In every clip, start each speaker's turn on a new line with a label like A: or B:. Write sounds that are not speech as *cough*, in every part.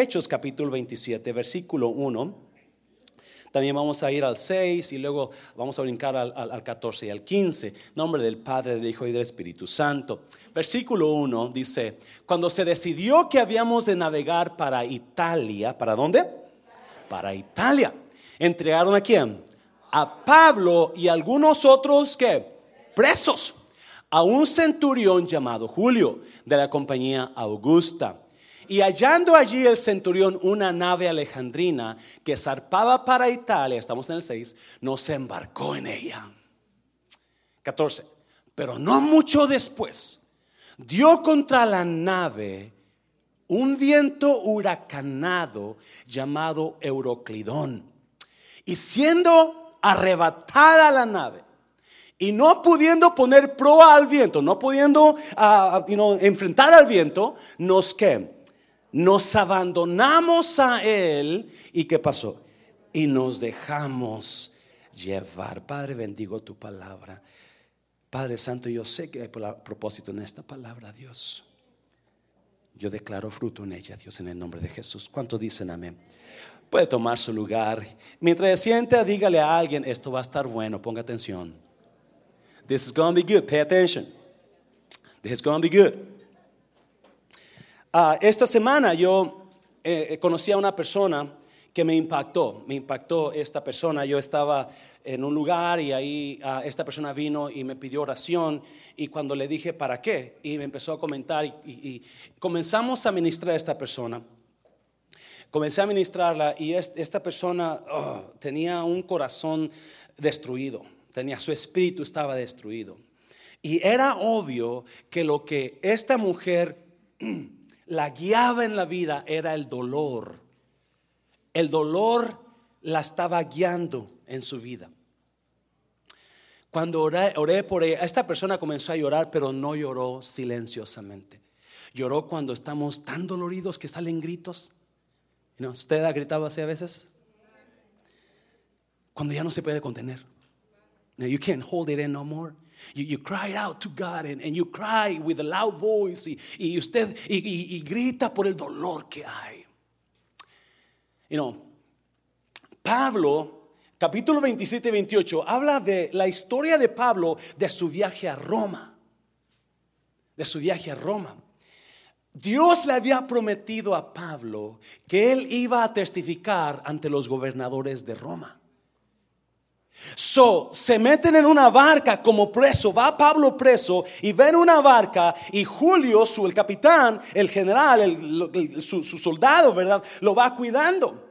A: Hechos capítulo 27, versículo 1. También vamos a ir al 6 y luego vamos a brincar al, al, 14 y al 15. Nombre del Padre, del Hijo y del Espíritu Santo. Versículo 1 dice, cuando se decidió que habíamos de navegar para Italia, ¿para dónde? Para Italia. ¿Entregaron a quién? A Pablo y algunos otros que presos. A un centurión llamado Julio de la compañía Augusta y hallando allí el centurión una nave alejandrina que zarpaba para Italia, estamos en el 6, no se embarcó en ella. 14. Pero no mucho después, dio contra la nave un viento huracanado llamado Euroclidón. Y siendo arrebatada la nave, y no pudiendo poner proa al viento, no pudiendo uh, enfrentar al viento, nos que nos abandonamos a Él y ¿qué pasó? Y nos dejamos llevar. Padre, bendigo tu palabra. Padre Santo, yo sé que hay propósito en esta palabra, Dios. Yo declaro fruto en ella, Dios, en el nombre de Jesús. ¿Cuánto dicen amén? Puede tomar su lugar. Mientras siente, dígale a alguien, esto va a estar bueno, ponga atención. This is going to be good, pay attention. This is going to be good. Ah, esta semana yo eh, conocí a una persona que me impactó, me impactó esta persona. Yo estaba en un lugar y ahí ah, esta persona vino y me pidió oración y cuando le dije para qué y me empezó a comentar y, comenzamos a ministrar a esta persona. Comencé a ministrarla y esta persona oh, tenía un corazón destruido, tenía su espíritu estaba destruido. Y era obvio que lo que esta mujer la guiaba en la vida era el dolor. El dolor la estaba guiando en su vida. Cuando oré, por ella, esta persona comenzó a llorar, pero no lloró silenciosamente. Lloró cuando estamos tan doloridos que salen gritos. ¿Usted ha gritado así a veces? Cuando ya no se puede contener. you can't hold it in no more. You, cry out to God and, you cry with a loud voice y, y usted y, y, grita por el dolor que hay. You know, Pablo, capítulo 27 y 28, habla de la historia de Pablo de su viaje a Roma. De su viaje a Roma. Dios le había prometido a Pablo que él iba a testificar ante los gobernadores de Roma. So, se meten en una barca como preso, va Pablo preso y ven una barca y Julio, su, el capitán, el general, el, su, soldado, ¿verdad? Lo va cuidando.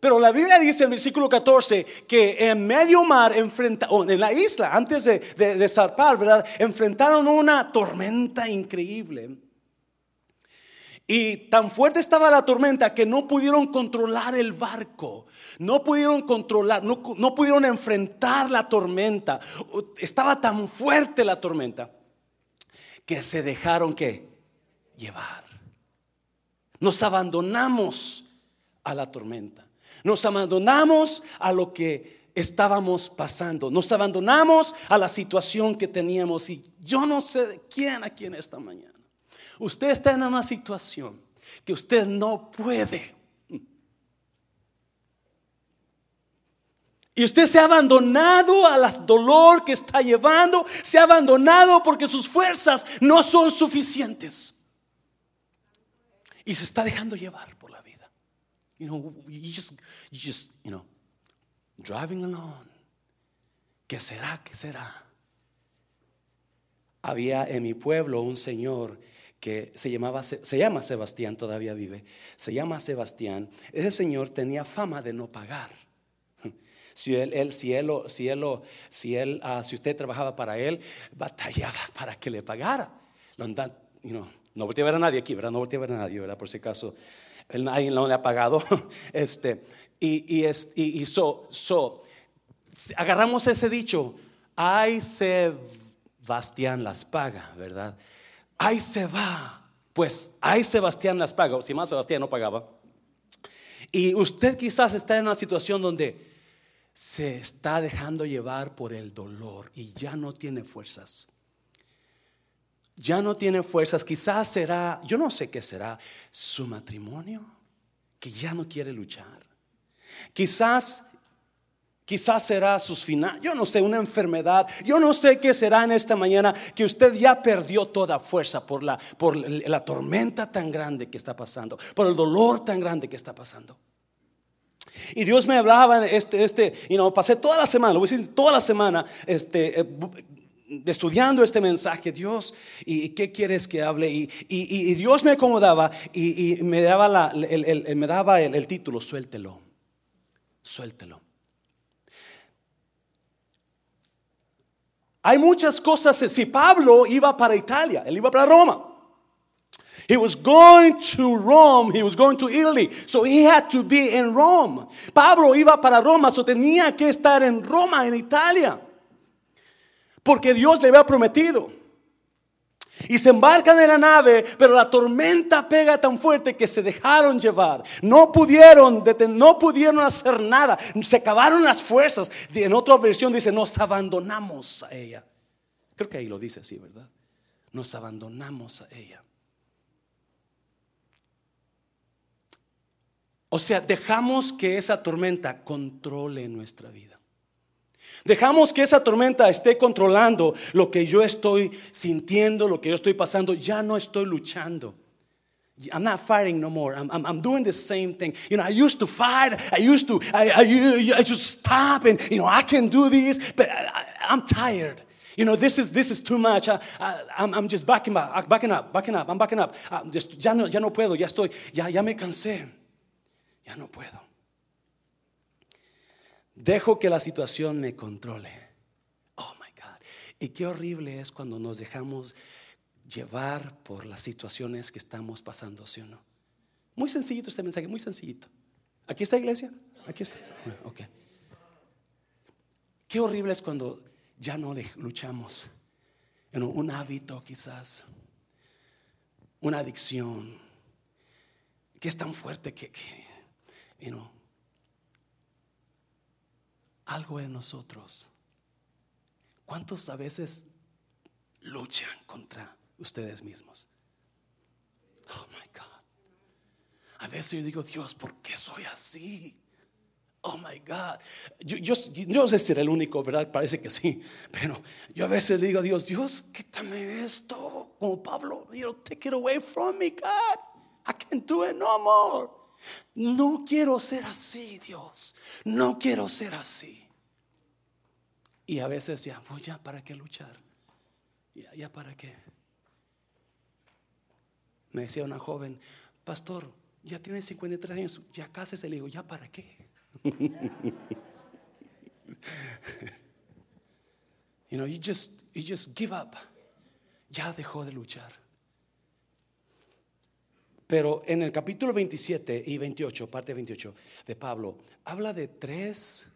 A: Pero la Biblia dice en versículo 14 que en medio mar, enfrenta, en la isla, antes de, de zarpar, ¿verdad? Enfrentaron una tormenta increíble. Y tan fuerte estaba la tormenta que no pudieron controlar el barco, no pudieron controlar, no, pudieron enfrentar la tormenta. Estaba tan fuerte la tormenta que se dejaron que llevar. Nos abandonamos a la tormenta. Nos abandonamos a lo que estábamos pasando. Nos abandonamos a la situación que teníamos. Y yo no sé de quién aquí en esta mañana. Usted está en una situación que usted no puede. Y usted se ha abandonado al dolor que está llevando, se ha abandonado porque sus fuerzas no son suficientes. Y se está dejando llevar por la vida. You know, you just, you just, you know, driving alone. ¿Qué será? ¿Qué será? Había en mi pueblo un señor se, llamaba, se llama Sebastián, todavía vive, se llama Sebastián, ese señor tenía fama de no pagar. *laughs* Si él, él, si si él, ah, si usted trabajaba para él, batallaba *laughs* para que le pagara. no volteé a ver a nadie aquí, ¿verdad? No volteé a ver a nadie, ¿verdad? Por si acaso, él, nadie no le ha pagado. *laughs* este, y, y, es, y, so, so, agarramos ese dicho, ay Sebastián las paga, ¿verdad? Ahí se va. Pues ahí Sebastián las paga, si más Sebastián no pagaba. Y usted quizás está en una situación donde se está dejando llevar por el dolor y ya no tiene fuerzas. Ya no tiene fuerzas. Quizás será, yo no sé qué será, su matrimonio. que ya no quiere luchar. Quizás Quizás será sus finales, yo no sé, una enfermedad, yo no sé qué será en esta mañana que usted ya perdió toda fuerza por la, por la tormenta tan grande que está pasando, por el dolor tan grande que está pasando. Y Dios me hablaba, este, este, y no, pasé toda la semana, lo voy a decir, toda la semana, este, eh, estudiando este mensaje, Dios, ¿y qué quieres que hable? Y, Dios me acomodaba y, me daba, el, me daba el título, suéltelo, suéltelo. Hay muchas cosas. Si Pablo iba para Italia, él iba para Roma. He was going to Rome, he was going to Italy, so he had to be in Rome. Pablo iba para Roma, so tenía que estar en Roma, en Italia, porque Dios le había prometido. Y se embarcan en la nave, pero la tormenta pega tan fuerte que se dejaron llevar. No pudieron, no pudieron hacer nada. Se acabaron las fuerzas. En otra versión dice, nos abandonamos a ella. Creo que ahí lo dice así, ¿verdad? Nos abandonamos a ella. O sea, dejamos que esa tormenta controle nuestra vida. Dejamos que esa tormenta esté controlando lo que yo estoy sintiendo, lo que yo estoy pasando. Ya no estoy luchando. I'm not fighting no more. I'm, I'm, I'm, doing the same thing. You know, I used to fight. I used to, I, I, I just stop and, you know, I can do this, but I, I'm tired. You know, this is, this is too much. I, am I'm just backing up, backing up, backing up. I'm backing up. Just, ya, no, ya no puedo, ya estoy, ya, ya me cansé. Ya no puedo. Dejo que la situación me controle. Oh my God. Y qué horrible es cuando nos dejamos llevar por las situaciones que estamos pasando, ¿sí o no? Muy sencillito este mensaje, muy sencillito. ¿Aquí está iglesia? Aquí está. Ok. Qué horrible es cuando ya no luchamos en un hábito quizás, una adicción, que es tan fuerte que, que you know, algo en nosotros. ¿Cuántos a veces luchan contra ustedes mismos? Oh my God. A veces yo digo, Dios, ¿por qué soy así? Oh my God. Yo, yo, no sé si era el único, ¿verdad? Parece que sí. Pero yo a veces digo, Dios, Dios, quítame esto. Como Pablo, you know, take it away from me, God. I can't do it no more. No quiero ser así, Dios. No quiero ser así. Y a veces ya, pues ya, ¿para qué luchar? Ya, ya, ¿para qué? Me decía una joven, pastor, ya tiene 53 años, ya casi se le digo, ¿ya para qué? *laughs* you know, you just, you just give up. Ya dejó de luchar. Pero en el capítulo 27 y 28, parte 28 de Pablo, habla de tres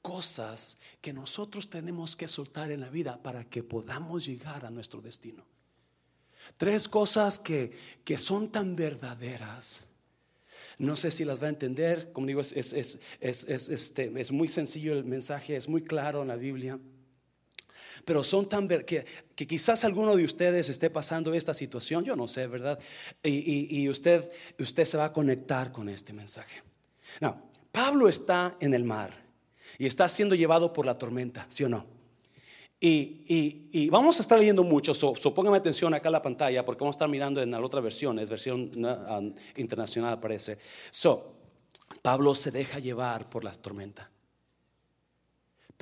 A: cosas que nosotros tenemos que soltar en la vida para que podamos llegar a nuestro destino. Tres cosas que, que son tan verdaderas. No sé si las va a entender, como digo, es, es, es, este, es muy sencillo el mensaje, es muy claro en la Biblia pero son tan que, que quizás alguno de ustedes esté pasando esta situación, yo no sé, ¿verdad? Y, usted, usted se va a conectar con este mensaje. No, Pablo está en el mar y está siendo llevado por la tormenta, ¿sí o no? Y, vamos a estar leyendo mucho, so, póngame atención acá en la pantalla porque vamos a estar mirando en la otra versión, es versión um, internacional parece. So, Pablo se deja llevar por la tormenta.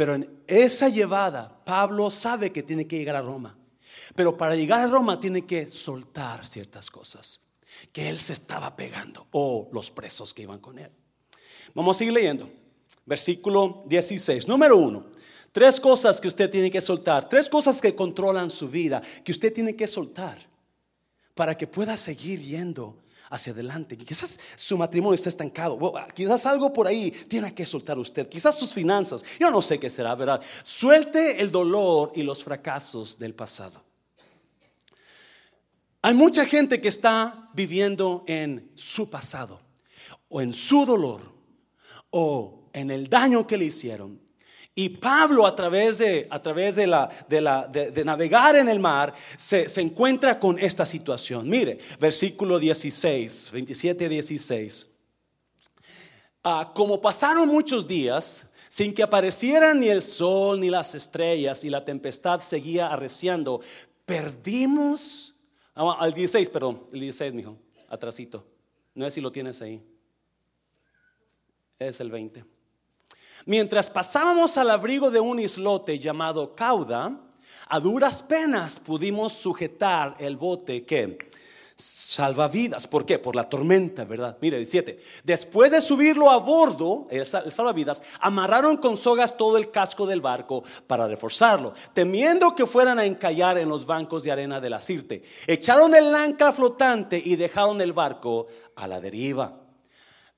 A: Pero en esa llevada, Pablo sabe que tiene que llegar a Roma. Pero para llegar a Roma tiene que soltar ciertas cosas que él se estaba pegando o los presos que iban con él. Vamos a seguir leyendo. Versículo 16. Número uno. Tres cosas que usted tiene que soltar. Tres cosas que controlan su vida, que usted tiene que soltar para que pueda seguir yendo hacia adelante. Quizás su matrimonio está estancado. quizás algo por ahí tiene que soltar usted. Quizás sus finanzas. Yo no sé qué será, ¿verdad? Suelte el dolor y los fracasos del pasado. Hay mucha gente que está viviendo en su pasado o en su dolor o en el daño que le hicieron y Pablo a través de, a través de, la, de, la, de, navegar en el mar se, se, encuentra con esta situación. Mire, versículo 16, 27, 16. Ah, como pasaron muchos días sin que aparecieran ni el sol ni las estrellas y la tempestad seguía arreciando, perdimos, ah, al 16, perdón, el 16, mijo, atrasito. No sé si lo tienes ahí. Es el 20. Mientras pasábamos al abrigo de un islote llamado Cauda, a duras penas pudimos sujetar el bote que salvavidas. ¿Por qué? Por la tormenta, ¿verdad? Mire, 17. Después de subirlo a bordo, el salvavidas, amarraron con sogas todo el casco del barco para reforzarlo, temiendo que fueran a encallar en los bancos de arena de la Sirte. Echaron el ancla flotante y dejaron el barco a la deriva.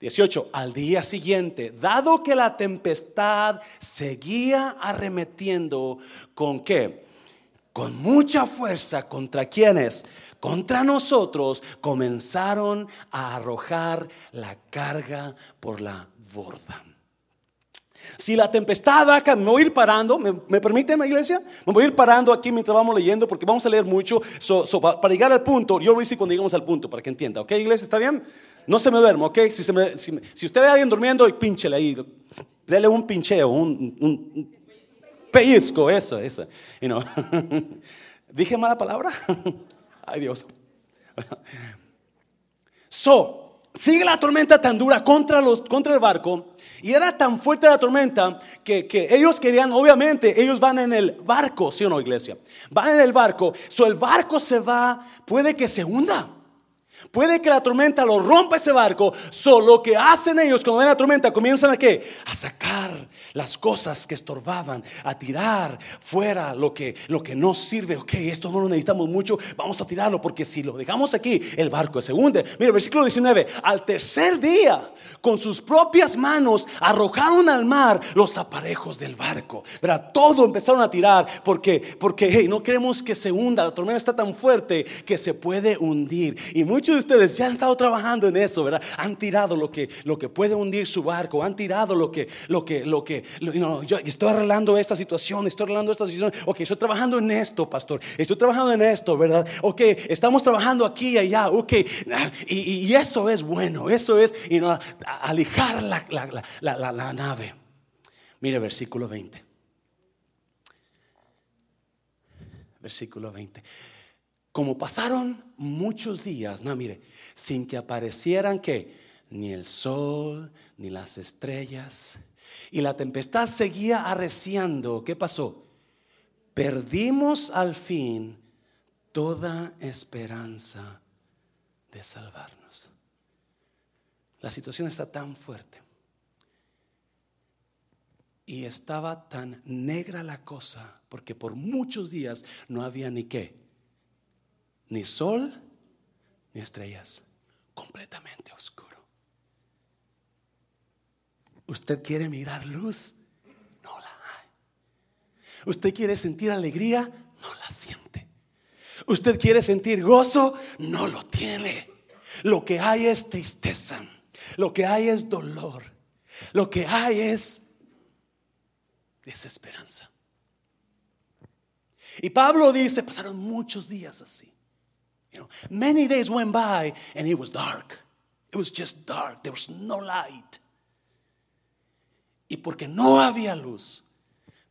A: 18. Al día siguiente, dado que la tempestad seguía arremetiendo con qué? Con mucha fuerza contra quienes contra nosotros comenzaron a arrojar la carga por la borda. Si la tempestad acá, me voy a ir parando, ¿me, me permite, mi iglesia? Me voy a ir parando aquí mientras vamos leyendo porque vamos a leer mucho. para llegar al punto, yo a decir cuando lleguemos al punto para que entienda, ¿ok, iglesia? ¿Está bien? No se me duerma, ¿ok? Si, usted ve a alguien durmiendo, pínchele ahí, dele un pincheo, un, un, pellizco, eso, eso. You know. *laughs* ¿Dije mala palabra? *laughs* Ay Dios. *laughs* So, sigue la tormenta tan dura contra, los, contra el barco. Y era tan fuerte la tormenta que, que, ellos querían, obviamente, ellos van en el barco, ¿sí o no, iglesia? Van en el barco. So, el barco se va, puede que se hunda. Puede que la tormenta lo rompa ese barco. Solo que hacen ellos cuando ven la tormenta, comienzan a qué? A sacar las cosas que estorbaban, a tirar fuera lo que, lo que no sirve. Ok, esto no lo necesitamos mucho, vamos a tirarlo porque si lo dejamos aquí, el barco se hunde. Mira, versículo 19. Al tercer día, con sus propias manos, arrojaron al mar los aparejos del barco. Todo empezaron a tirar porque, porque no queremos que se hunda. La tormenta está tan fuerte que se puede hundir. Y muchos de ustedes ya han estado trabajando en eso, ¿verdad? Han tirado lo que, lo que puede hundir su barco, han tirado lo que, lo que, lo que, yo estoy arreglando esta situación, estoy arreglando esta situación, ok, estoy trabajando en esto, pastor, estoy trabajando en esto, ¿verdad? Ok, estamos trabajando aquí y allá, ok, y, eso es bueno, eso es, y no, alijar la, la, la nave. Mire, versículo 20. Versículo 20. Como pasaron muchos días, no, mire, sin que aparecieran que ni el sol ni las estrellas, y la tempestad seguía arreciando, ¿qué pasó? Perdimos al fin toda esperanza de salvarnos. La situación está tan fuerte y estaba tan negra la cosa, porque por muchos días no había ni qué, ni sol, ni estrellas, completamente oscuro. ¿Usted quiere mirar luz? No la hay. ¿Usted quiere sentir alegría? No la siente. ¿Usted quiere sentir gozo? No lo tiene. Lo que hay es tristeza. Lo que hay es dolor. Lo que hay es desesperanza. Y Pablo dice, pasaron muchos días así. You know, many days went by and it was dark. It was just dark. There was no light. Y porque no había luz,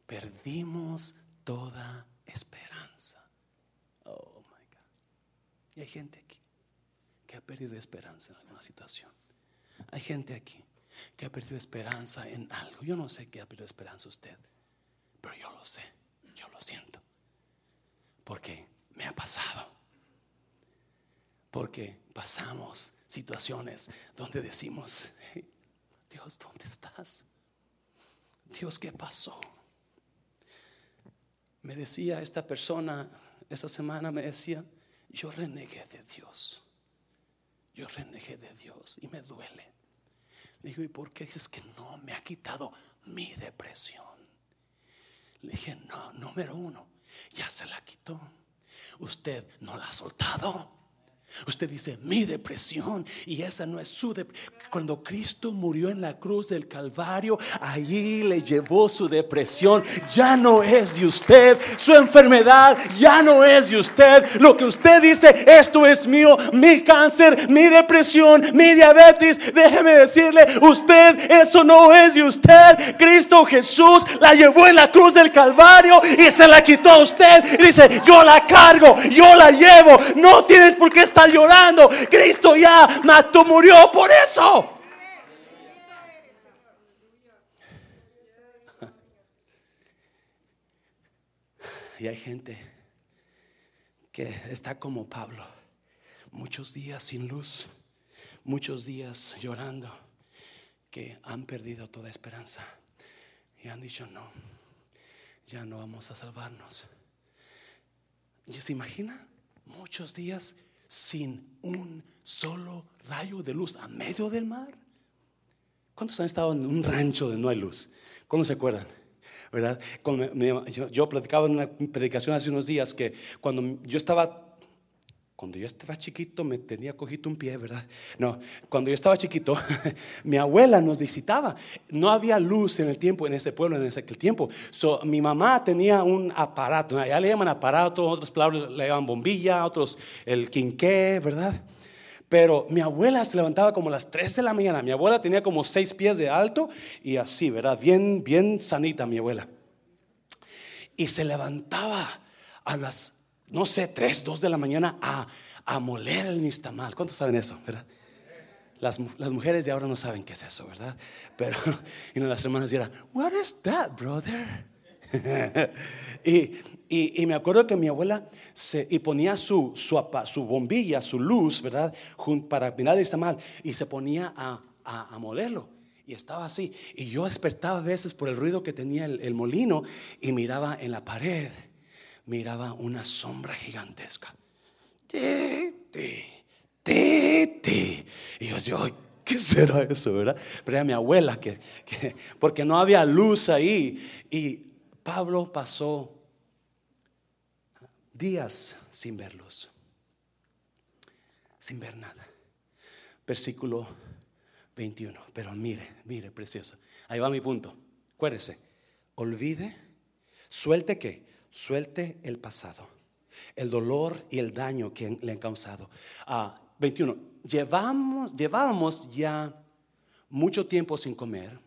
A: perdimos toda esperanza. Oh my God. Y hay gente aquí que ha perdido esperanza en alguna situación. Hay gente aquí que ha perdido esperanza en algo. Yo no sé qué ha perdido esperanza usted, pero yo lo sé, yo lo siento. Porque me ha pasado. Porque pasamos situaciones donde decimos, Dios, ¿dónde estás? Dios, ¿qué pasó? Me decía esta persona, esta semana me decía, yo renegué de Dios. Yo renegué de Dios y me duele. Le digo, ¿y por qué dices que no me ha quitado mi depresión? Le dije, no, número uno, ya se la quitó. Usted no la ha soltado. Usted dice, mi depresión, y esa no es su depresión. Cuando Cristo murió en la cruz del Calvario, allí le llevó su depresión. Ya no es de usted, su enfermedad ya no es de usted. Lo que usted dice, esto es mío, mi cáncer, mi depresión, mi diabetes. Déjeme decirle, usted, eso no es de usted. Cristo Jesús la llevó en la cruz del Calvario y se la quitó a usted. Y dice, yo la cargo, yo la llevo. No tienes por qué estar llorando. Cristo ya mató, murió por eso. Y hay gente que está como Pablo, muchos días sin luz, muchos días llorando, que han perdido toda esperanza y han dicho, no, ya no vamos a salvarnos. ¿Y se imagina? Muchos días sin un solo rayo de luz a medio del mar. ¿Cuántos han estado en un rancho donde no hay luz? ¿Cuándo se acuerdan? ¿Verdad? yo, yo platicaba en una predicación hace unos días que cuando yo estaba cuando yo estaba chiquito me tenía cogido un pie, ¿verdad? No, cuando yo estaba chiquito, *laughs* mi abuela nos visitaba. No había luz en el tiempo, en ese pueblo, en ese tiempo. So, mi mamá tenía un aparato, allá le llaman aparato, otros palabras le llaman bombilla, otros el quinqué, ¿verdad? Pero mi abuela se levantaba como a las 3 de la mañana. Mi abuela tenía como 6 pies de alto y así, ¿verdad? Bien, bien sanita mi abuela. Y se levantaba a las no sé, 3, 2 de la mañana a, a moler el nistamal. ¿Cuántos saben eso, verdad? Las, las, mujeres de ahora no saben qué es eso, ¿verdad? Pero *laughs* y las hermanas dirán, What is that, brother? *laughs* y, y, y, me acuerdo que mi abuela se, y ponía su, su, su bombilla, su luz, ¿verdad? Para mirar el nistamal y se ponía a, a, a molerlo. Y estaba así. Y yo despertaba a veces por el ruido que tenía el, el molino y miraba en la pared miraba una sombra gigantesca. Y yo decía, ¿qué será eso, verdad? Pero era mi abuela, que, porque no había luz ahí. Y Pablo pasó días sin ver luz, sin ver nada. Versículo 21. Pero mire, mire, precioso. Ahí va mi punto. Acuérdese, olvide, suelte que suelte el pasado, el dolor y el daño que le han causado. 21. Ah, llevamos, llevábamos ya mucho tiempo sin comer,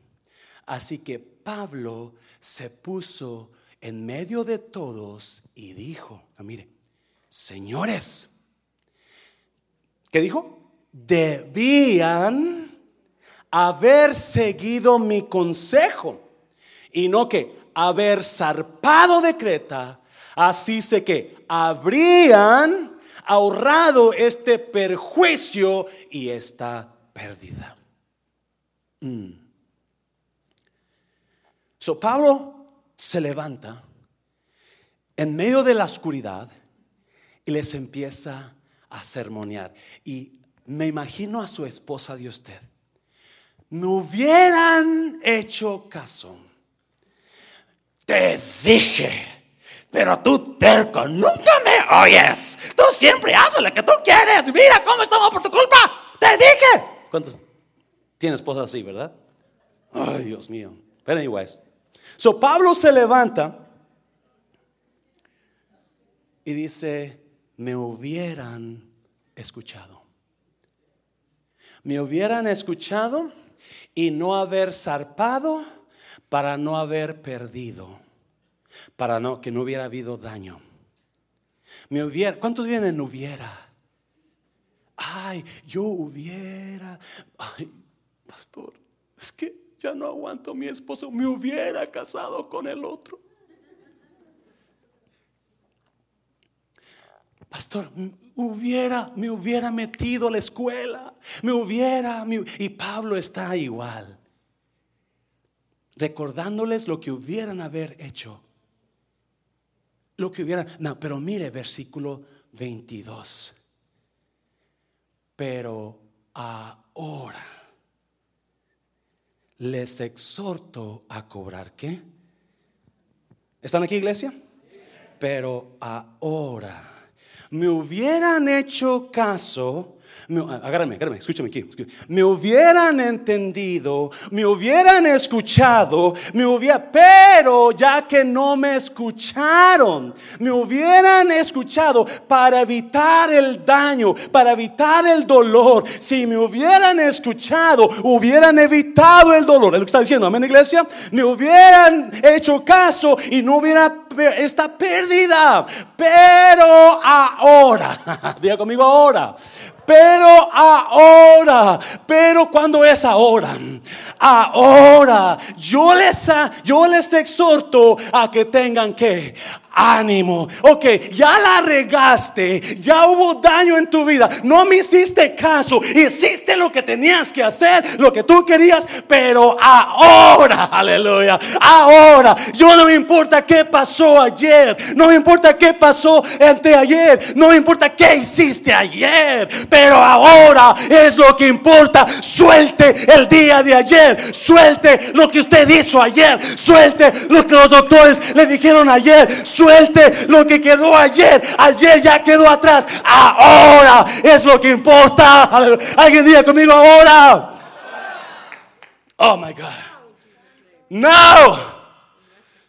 A: así que Pablo se puso en medio de todos y dijo, mire, señores, ¿qué dijo? Debían haber seguido mi consejo y no que haber zarpado de Creta, así sé que habrían ahorrado este perjuicio y esta pérdida. Mm. So Pablo se levanta en medio de la oscuridad y les empieza a sermonear. Y me imagino a su esposa de usted. Me hubieran hecho caso. Te dije. Pero tú terco, nunca me oyes. Tú siempre haces lo que tú quieres. Mira cómo estamos por tu culpa. Te dije. ¿Cuántos tienen esposas así, verdad? Ay, Dios mío. Pero anyways. So Pablo se levanta y dice, me hubieran escuchado. Me hubieran escuchado y no haber zarpado para no haber perdido, para no, que no hubiera habido daño. Me hubiera, ¿Cuántos vienen hubiera? Ay, yo hubiera, ay, pastor, es que ya no aguanto mi esposo, me hubiera casado con el otro. Pastor, hubiera, me hubiera metido a la escuela, me hubiera, y Pablo está igual recordándoles lo que hubieran haber hecho. Lo que hubieran, no, pero mire versículo 22. Pero ahora les exhorto a cobrar qué? ¿Están aquí iglesia? Pero ahora me hubieran hecho caso, me, agárrame, agárrame, escúchame aquí. Me hubieran entendido, me hubieran escuchado, me hubiera, pero ya que no me escucharon, me hubieran escuchado para evitar el daño, para evitar el dolor. Si me hubieran escuchado, hubieran evitado el dolor. Es lo que está diciendo, amén, iglesia. Me hubieran hecho caso y no hubiera esta pérdida. Pero ahora, *laughs* diga conmigo ahora. Pero ahora, pero cuando es ahora, ahora yo les, exhorto a que tengan que ánimo. Ok, ya la regaste, ya hubo daño en tu vida, no me hiciste caso, hiciste lo que tenías que hacer, lo que tú querías, pero ahora, *laughs* aleluya, ahora, yo no me importa qué pasó ayer, no me importa qué pasó ayer no me importa qué hiciste ayer, pero ahora es lo que importa. Suelte el día de ayer, suelte lo que usted hizo ayer, suelte lo que los doctores le dijeron ayer, suelte lo que quedó ayer. Ayer ya quedó atrás. Ahora es lo que importa. Alguien diga conmigo ahora. Oh my God. Now.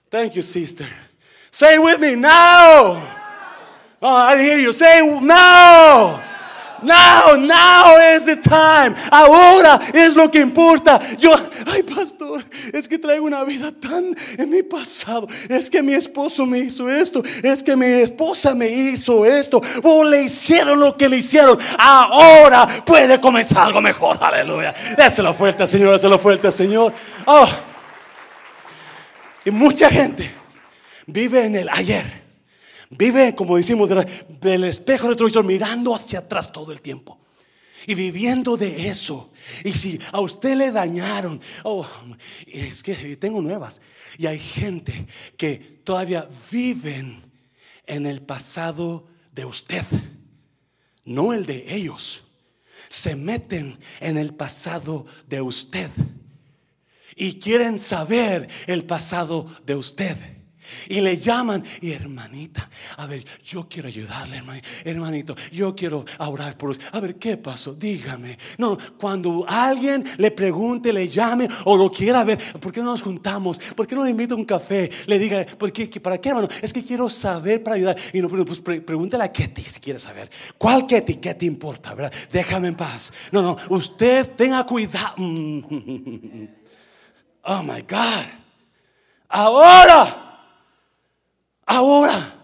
A: Thank you, sister. Say with me now. Oh, I hear you. Say now. Now, now is the time. Ahora es lo que importa. Yo, ay, pastor, es que traigo una vida tan en mi pasado. Es que mi esposo me hizo esto. Es que mi esposa me hizo esto. O le hicieron lo que le hicieron. Ahora puede comenzar algo mejor. Aleluya. Déselo fuerte, Señor. Déselo fuerte, Señor. Oh. Y mucha gente vive en el ayer. Vive, como decimos, del espejo retrovisor, mirando hacia atrás todo el tiempo. Y viviendo de eso. Y si a usted le dañaron, oh, es que tengo nuevas. Y hay gente que todavía viven en el pasado de usted, no el de ellos. Se meten en el pasado de usted. Y quieren saber el pasado de usted. Y le llaman, y hermanita, a ver, yo quiero ayudarle, hermanito, yo quiero orar por usted. A ver, ¿qué pasó? Dígame. No, cuando alguien le pregunte, le llame o lo quiera ver, ¿por qué no nos juntamos? ¿Por qué no le invito a un café? Le diga, ¿por qué, ¿para qué, hermano? Es que quiero saber para ayudar. Y no, pues pregúntele a Ketty si quiere saber. ¿Cuál Ketty? ¿Qué te importa, verdad? Déjame en paz. No, no, usted tenga cuidado. *laughs* Oh my God. Ahora. Ahora,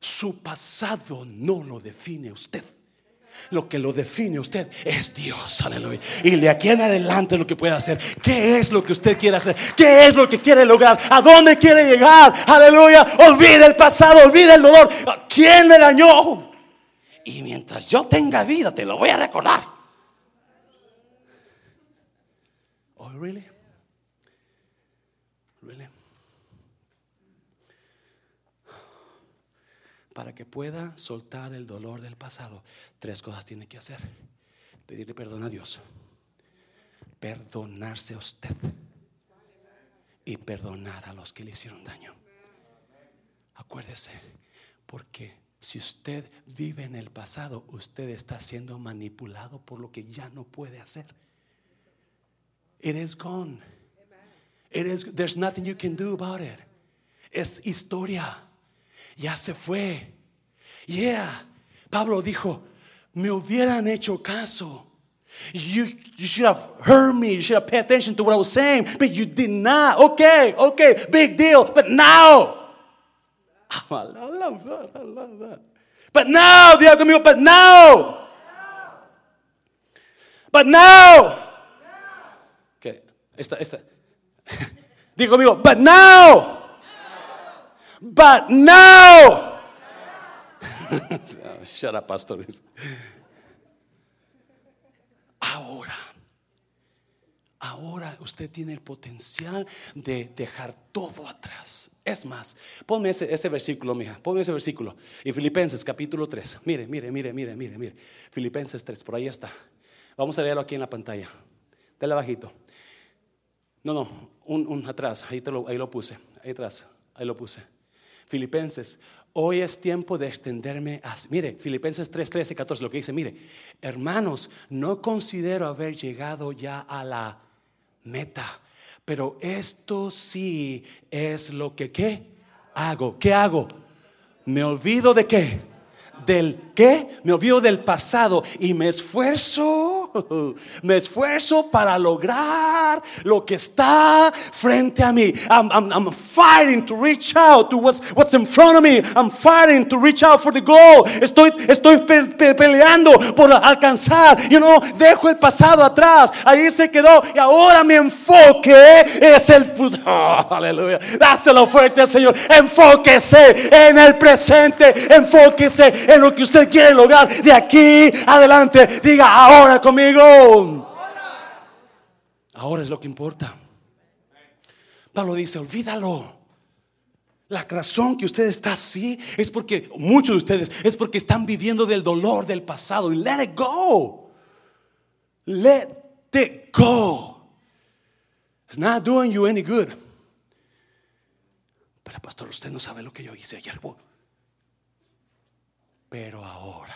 A: su pasado no lo define usted. Lo que lo define usted es Dios, aleluya. Y de aquí en adelante lo que puede hacer. ¿Qué es lo que usted quiere hacer? ¿Qué es lo que quiere lograr? ¿A dónde quiere llegar? Aleluya. Olvide el pasado, olvide el dolor. ¿Quién le dañó? Y mientras yo tenga vida, te lo voy a recordar. Oh, really? Para que pueda soltar el dolor del pasado, tres cosas tiene que hacer. Pedirle perdón a Dios, perdonarse a usted y perdonar a los que le hicieron daño. Acuérdese, porque si usted vive en el pasado, usted está siendo manipulado por lo que ya no puede hacer. It is gone. It is, there's nothing you can do about it. Es historia ya se fue. Yeah. Pablo dijo, me hubieran hecho caso. You, you should have heard me. You should have paid attention to what I was saying, but you did not. Okay, okay, big deal. But now, *laughs* I love that. I love that. But now, diga conmigo, but now. But now. Okay, esta, esta. *laughs* Diga conmigo, but now. But now. *laughs* Shut up, pastor. Ahora. Ahora usted tiene el potencial de dejar todo atrás. Es más, ponme ese, ese versículo, mija. Ponme ese versículo. Y Filipenses capítulo 3. Mire, mire, mire, mire, mire, mire. Filipenses 3, por ahí está. Vamos a leerlo aquí en la pantalla. Dale bajito. No, no, un, un atrás. Ahí, te lo, ahí lo puse. Ahí atrás. Ahí lo puse. Filipenses Hoy es tiempo de extenderme a... Mire, Filipenses 3, 13, 14, lo que dice, mire, hermanos, no considero haber llegado ya a la meta, pero esto sí es lo que, ¿qué? Hago, ¿qué hago? Me olvido de qué? Del qué? Me olvido del pasado y me esfuerzo *laughs* me esfuerzo para lograr lo que está frente a mí. I'm, I'm, I'm fighting to reach out to what's, what's in front of me. I'm fighting to reach out for the goal. Estoy, estoy pe pe peleando por alcanzar. You know, dejo el pasado atrás. Ahí se quedó. Y ahora mi enfoque es el futuro. *laughs* Oh. Dáselo fuerte, Señor. Enfóquese en el presente. Enfóquese en lo que usted quiere lograr de aquí adelante. Diga ahora conmigo Ahora es lo que importa. Pablo dice, olvídalo. La razón que usted está así es porque muchos de ustedes es porque están viviendo del dolor del pasado. Y let it go. Let it go. It's not doing you any good. Pero pastor, usted no sabe lo que yo hice ayer. Pero ahora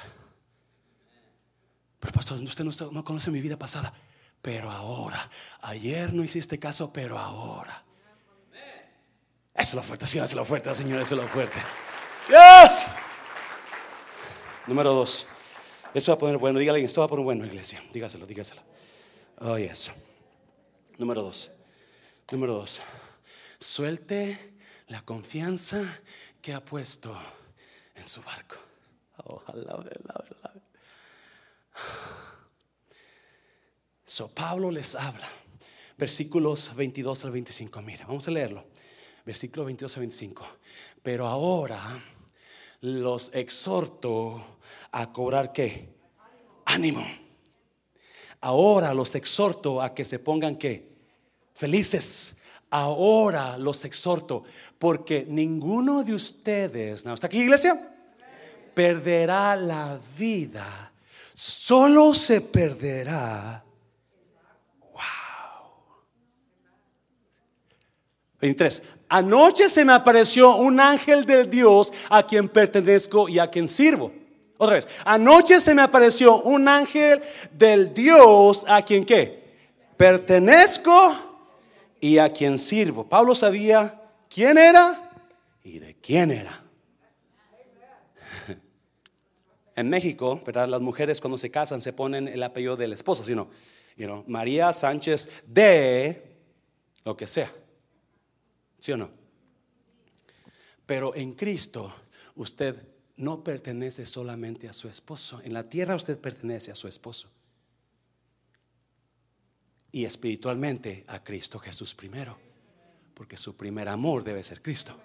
A: pero pastor, usted no, conoce mi vida pasada. Pero ahora, ayer no hiciste caso, pero ahora. Eso es lo fuerte, sí, eso es lo fuerte, Señor, eso es lo fuerte. Yes. Número dos. Eso va a poner bueno. Dígale, esto va a poner bueno, iglesia. Dígaselo, dígaselo. Oh, yes. Número dos. Número dos. Suelte la confianza que ha puesto en su barco. Ojalá, la verdad. So, Pablo les habla. Versículos 22 al 25. Mira, vamos a leerlo. Versículo 22 al 25. Pero ahora los exhorto a cobrar qué? Ánimo. Ahora los exhorto a que se pongan qué? Felices. Ahora los exhorto porque ninguno de ustedes, ¿no? ¿está aquí iglesia? Perderá la vida solo se perderá. Wow. 23. Anoche se me apareció un ángel del Dios a quien pertenezco y a quien sirvo. Otra vez. Anoche se me apareció un ángel del Dios a quien qué? Pertenezco y a quien sirvo. Pablo sabía quién era y de quién era. En México, ¿verdad? Las mujeres cuando se casan se ponen el apellido del esposo, sino, you María Sánchez de lo que sea. ¿Sí o no? Pero en Cristo usted no pertenece solamente a su esposo. En la tierra usted pertenece a su esposo. Y espiritualmente a Cristo Jesús primero. Porque su primer amor debe ser Cristo.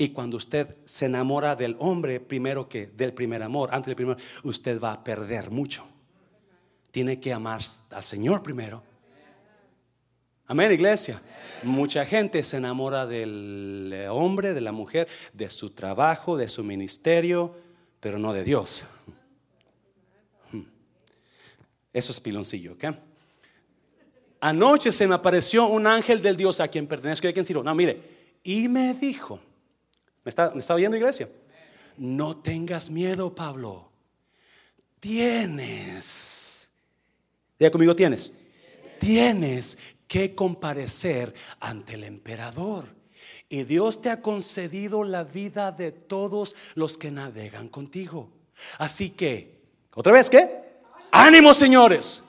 A: Y cuando usted se enamora del hombre primero que del primer amor, antes del primer, usted va a perder mucho. Tiene que amar al Señor primero. Amén, iglesia. Mucha gente se enamora del hombre, de la mujer, de su trabajo, de su ministerio, pero no de Dios. Eso es piloncillo, ¿ok? Anoche se me apareció un ángel del Dios a quien pertenezco y a quien sirvo. No, mire, y me dijo, ¿Me está, ¿Me oyendo, iglesia? No tengas miedo, Pablo. Tienes. Diga conmigo, tienes. Tienes que comparecer ante el emperador. Y Dios te ha concedido la vida de todos los que navegan contigo. Así que, otra vez, ¿qué? Ánimo, señores.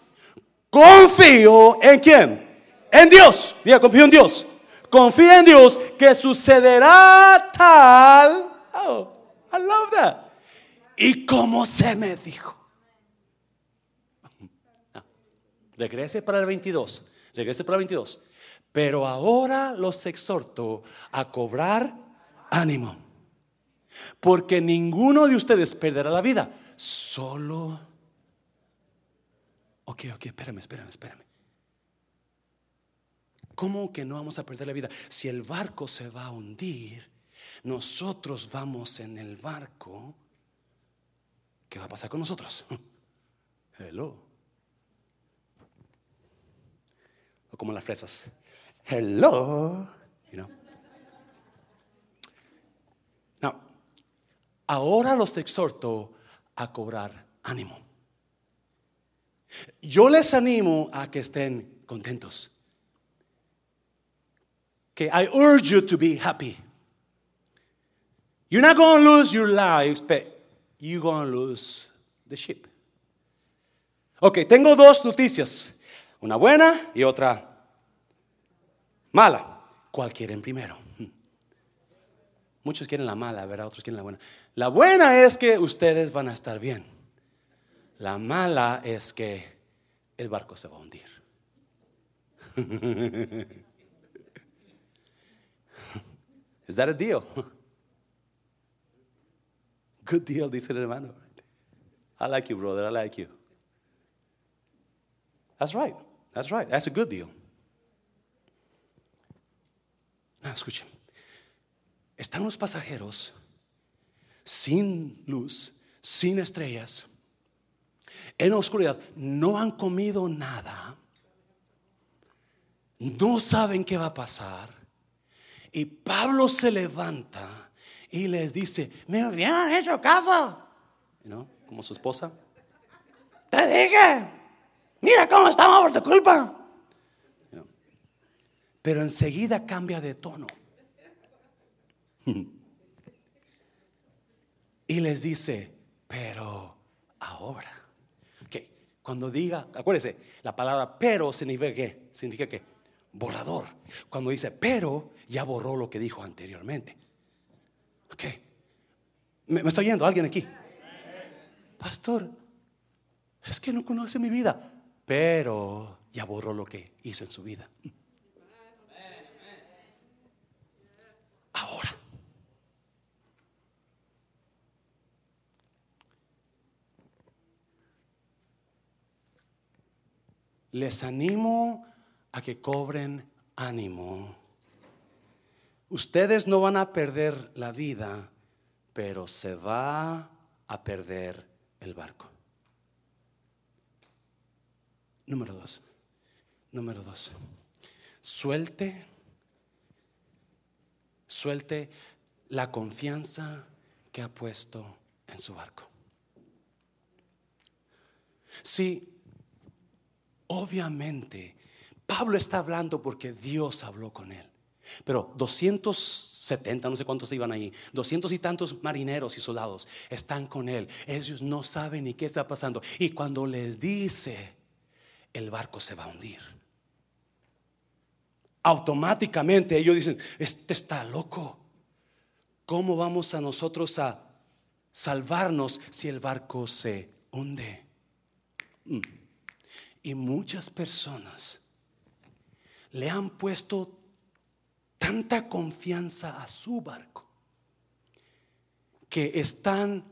A: Confío en quién? En Dios. Diga, confío en Dios confía en Dios que sucederá tal. Oh, I love that. Y como se me dijo. regrese para el 22. Regrese para el 22. Pero ahora los exhorto a cobrar ánimo. Porque ninguno de ustedes perderá la vida. Solo. Ok, ok, espérame, espérame, espérame. ¿Cómo que no vamos a perder la vida? Si el barco se va a hundir, nosotros vamos en el barco, ¿qué va a pasar con nosotros? *laughs* Hello. O como las fresas. Hello. You know? ahora los exhorto a cobrar ánimo. Yo les animo a que estén contentos. I urge you to be happy. You're not going to lose your lives, but you're going to lose the ship. Ok, tengo dos noticias. Una buena y otra mala. ¿Cuál quieren primero? *laughs* Muchos quieren la mala, ¿verdad? Otros quieren la buena. La buena es que ustedes van a estar bien. La mala es que el barco se va a hundir. *laughs* Is that a deal? *laughs* Good deal, dice el hermano. I like you, brother. I like you. That's right. That's right. That's a good deal. Now, escuchen. Están los pasajeros sin luz, sin estrellas, en oscuridad. No han comido nada. No saben qué va a pasar. Y Pablo se levanta y les dice, me habían hecho caso. ¿No? Como su esposa. Te dije, mira cómo estamos por tu culpa. Pero enseguida cambia de tono. *laughs* Y les dice, pero ahora. Que cuando diga, acuérdese, la palabra pero significa que, significa que borrador. Cuando dice pero, ya borró lo que dijo anteriormente. Ok. ¿Me, me está oyendo alguien aquí? Pastor, es que no conoce mi vida, pero ya borró lo que hizo en su vida. Ahora. Les animo a que cobren ánimo. Ustedes no van a perder la vida, pero se va a perder el barco. Número dos. Número dos. Suelte, suelte la confianza que ha puesto en su barco. Si Obviamente, Pablo está hablando porque Dios habló con él. Pero 270, no sé cuántos iban ahí, 200 y tantos marineros y soldados están con él. Ellos no saben ni qué está pasando. Y cuando les dice, el barco se va a hundir. Automáticamente ellos dicen, este está loco. ¿Cómo vamos a nosotros a salvarnos si el barco se hunde? Mm. Y muchas personas le han puesto tanta confianza a su barco que están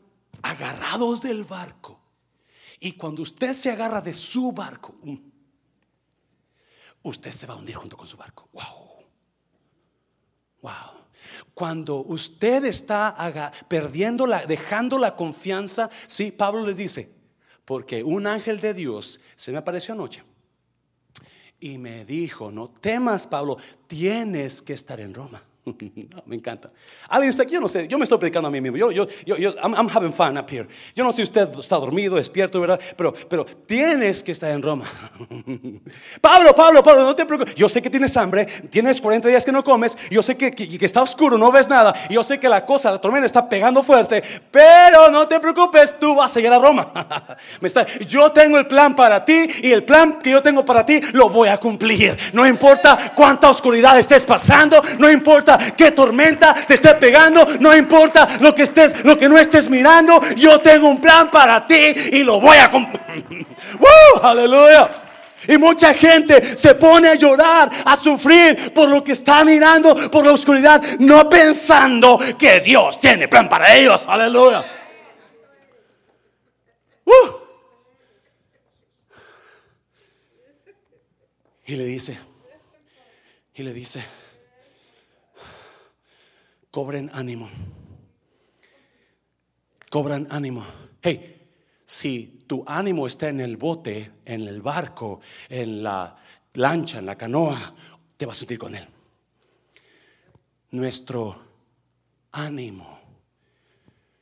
A: agarrados del barco. Y cuando usted se agarra de su barco, mm, usted se va a hundir junto con su barco. Wow. Wow. Cuando usted está perdiendo la, dejando la confianza, sí, Pablo les dice, porque un ángel de Dios se me apareció anoche y me dijo, no temas, Pablo, tienes que estar en Roma. *laughs* me encanta. Alguien está aquí, yo no sé, yo me estoy predicando a mí mismo. Yo, yo, yo, yo I'm, having fun up here. Yo no sé si usted está dormido, despierto, ¿verdad? Pero, pero tienes que estar en Roma. *laughs* Pablo, Pablo, Pablo, no te preocupes. Yo sé que tienes hambre, tienes 40 días que no comes. Yo sé que, que, está oscuro, no ves nada. Yo sé que la cosa, la tormenta está pegando fuerte. Pero no te preocupes, tú vas a llegar a Roma. *laughs* me está, yo tengo el plan para ti y el plan que yo tengo para ti lo voy a cumplir. No importa cuánta oscuridad estés pasando, no importa qué tormenta te esté pegando, no importa lo que estés, lo que no estés mirando, yo tengo un plan para ti y lo voy a *laughs* ¡Woo! Aleluya. Y mucha gente se pone a llorar, a sufrir por lo que está mirando, por la oscuridad, no pensando que Dios tiene plan para ellos. Aleluya. Y le dice, y le dice, cobren ánimo. Cobran ánimo. Hey, si tu ánimo está en el bote, en el barco, en la lancha, en la canoa, te vas a sentir con él. Nuestro ánimo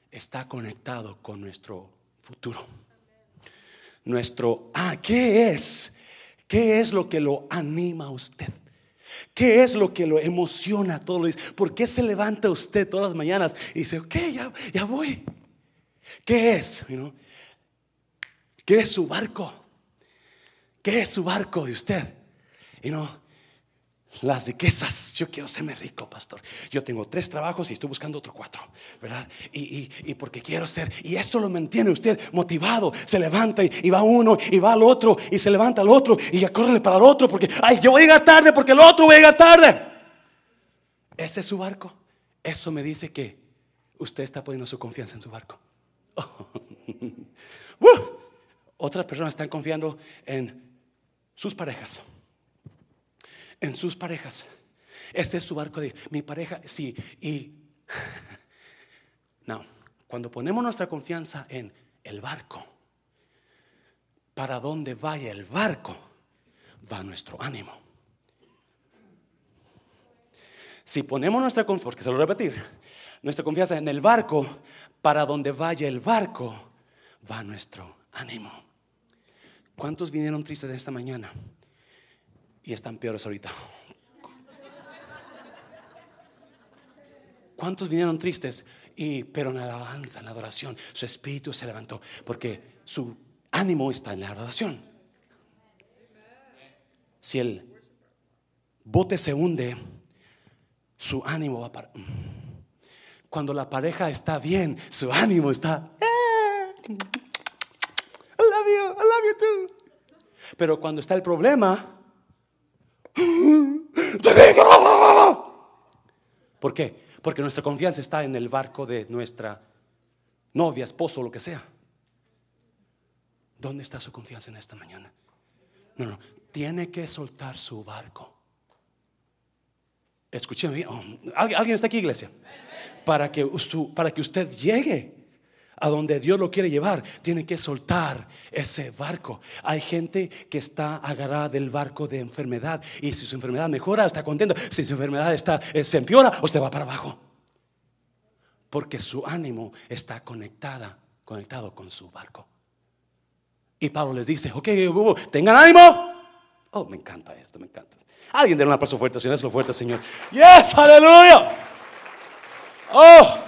A: está conectado con nuestro futuro. Nuestro, ah, ¿qué es? ¿Qué es lo que lo anima a usted? ¿Qué es lo que lo emociona todos los días? ¿Por qué se levanta usted todas las mañanas y dice, ok, ya, ya voy? ¿Qué es? ¿Qué es su barco? ¿Qué es su barco de usted? Y no, las riquezas. Yo quiero serme rico, pastor. Yo tengo tres trabajos y estoy buscando otro cuatro, ¿verdad? Y, y, porque quiero ser. Y eso lo mantiene usted motivado. Se levanta y, va uno y va al otro y se levanta al otro y ya para el otro porque, ay, yo voy a llegar tarde porque el otro va a llegar tarde. Ese es su barco. Eso me dice que usted está poniendo su confianza en su barco. *laughs* Otras personas están confiando en sus parejas en sus parejas. Este es su barco de mi pareja, sí. Y *laughs* no, cuando ponemos nuestra confianza en el barco, para donde vaya el barco, va nuestro ánimo. Si ponemos nuestra confianza, porque se lo repetir, nuestra confianza en el barco, para donde vaya el barco, va nuestro ánimo. ¿Cuántos vinieron tristes esta mañana? Y están peores ahorita. ¿Cuántos vinieron tristes? Y, pero en la alabanza, en la adoración, su espíritu se levantó porque su ánimo está en la adoración. Si el bote se hunde, su ánimo va para. Cuando la pareja está bien, su ánimo está. Eh, I love you, I love you too. Pero cuando está el problema, ¿Por qué? Porque nuestra confianza está en el barco de nuestra novia, esposo, lo que sea. ¿Dónde está su confianza en esta mañana? No, no, tiene que soltar su barco. Escúcheme. Oh, ¿alguien, está aquí, iglesia? Para que, para que usted llegue a donde Dios lo quiere llevar, tiene que soltar ese barco. Hay gente que está agarrada del barco de enfermedad y si su enfermedad mejora, está contento. Si su enfermedad está, eh, se empeora, usted va para abajo. Porque su ánimo está conectada, conectado con su barco. Y Pablo les dice, ok, tengan ánimo. Oh, me encanta esto, me encanta. Alguien de un aplauso fuerte, Señor, es lo fuerte, Señor. Yes, aleluya. Oh,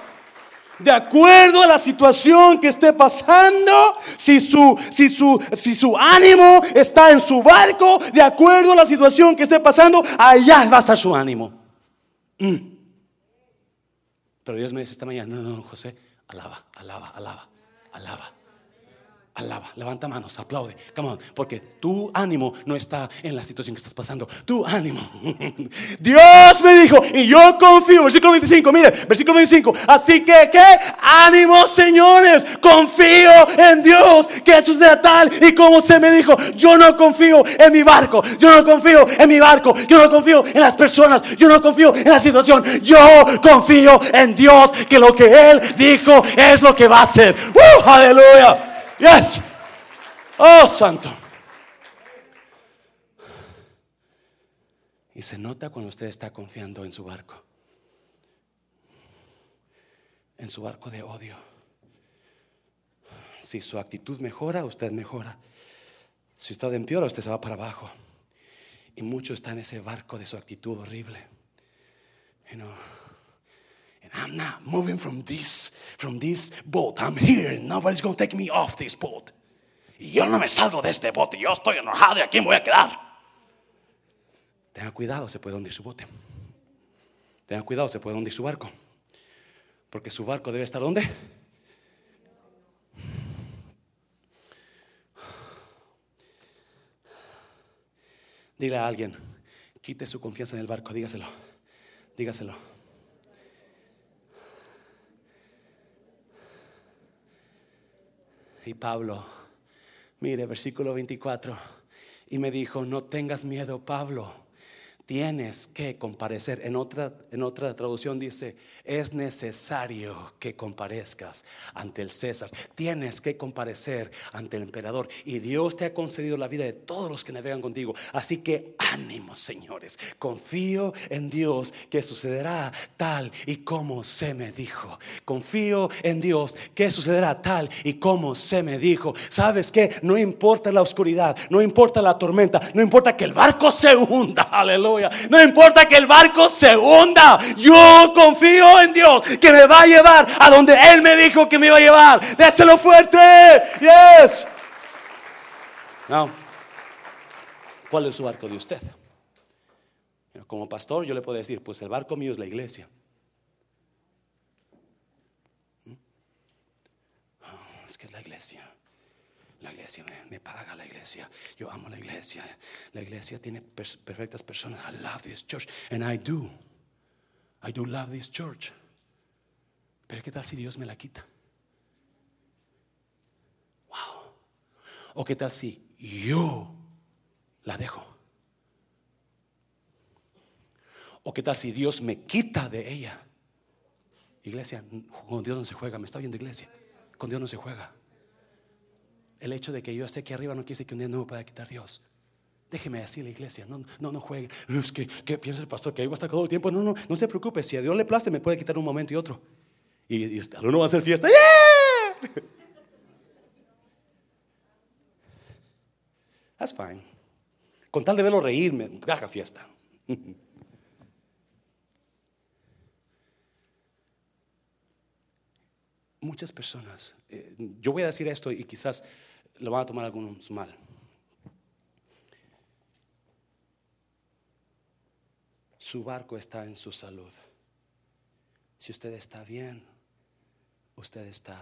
A: de acuerdo a la situación que esté pasando, si su, si su, si su ánimo está en su barco, de acuerdo a la situación que esté pasando, allá va a estar su ánimo. Mm. Pero Dios me dice esta mañana, no, no, José, alaba, alaba, alaba, alaba. Alaba, levanta manos, aplaude. Come on, porque tu ánimo no está en la situación que estás pasando. Tu ánimo. *laughs* Dios me dijo, y yo confío. Versículo 25, mire, versículo 25. Así que, ¿qué? Ánimo, señores. Confío en Dios. Que eso tal y como se me dijo. Yo no confío en mi barco. Yo no confío en mi barco. Yo no confío en las personas. Yo no confío en la situación. Yo confío en Dios. Que lo que Él dijo es lo que va a hacer. ¡Uh! Aleluya. Yes. Oh, santo. Y se nota cuando usted está confiando en su barco. En su barco de odio. Si su actitud mejora, usted mejora. Si usted empeora, usted se va para abajo. Y mucho está en ese barco de su actitud horrible. You know, I'm not moving from this, from this boat. I'm here. Nobody's going to take me off this boat. Y yo no me salgo de este bote. Yo estoy enojado y aquí me voy a quedar. Tenga cuidado, se puede hundir su bote. Tenga cuidado, se puede hundir su barco. Porque su barco debe estar ¿dónde? Dile a alguien, quite su confianza en el barco, dígaselo. Dígaselo. Y Pablo, mire, versículo 24, y me dijo, no tengas miedo, Pablo, tienes que comparecer. En otra, en otra traducción dice, es necesario que comparezcas ante el César. Tienes que comparecer ante el emperador. Y Dios te ha concedido la vida de todos los que navegan contigo. Así que ánimo, señores. Confío en Dios que sucederá tal y como se me dijo. Confío en Dios que sucederá tal y como se me dijo. ¿Sabes qué? No importa la oscuridad, no importa la tormenta, no importa que el barco se hunda. *laughs* Aleluya. No importa que el barco se hunda. Yo confío en Dios que me va a llevar a donde Él me dijo que me iba a llevar. Déselo fuerte. Yes. Now, ¿cuál es su barco de usted? Como pastor yo le puedo decir, pues el barco mío es la iglesia. ¿Mm? Es que es la iglesia. La iglesia me, paga la iglesia. Yo amo la iglesia. La iglesia tiene perfectas personas. I love this church. And I do. I do love this church. Pero ¿qué tal si Dios me la quita? Wow. ¿O qué tal si yo la dejo? ¿O qué tal si Dios me quita de ella? Iglesia, con Dios no se juega. ¿Me está viendo iglesia? Con Dios no se juega. El hecho de que yo esté aquí arriba no quiere decir que un día no me pueda quitar Dios. Déjeme así la iglesia, no, no, no juegue. Que, ¿qué piensa el pastor? Que ahí va a estar todo el tiempo. No, no, no se preocupe. Si a Dios le place, me puede quitar un momento y otro. Y, y uno va a hacer fiesta. ¡Yeah! *laughs* That's fine. Con tal de verlo reírme, haga fiesta. *laughs* Muchas personas, eh, yo voy a decir esto y quizás lo van a tomar algunos mal. Su barco está en su salud. Si usted está bien, usted está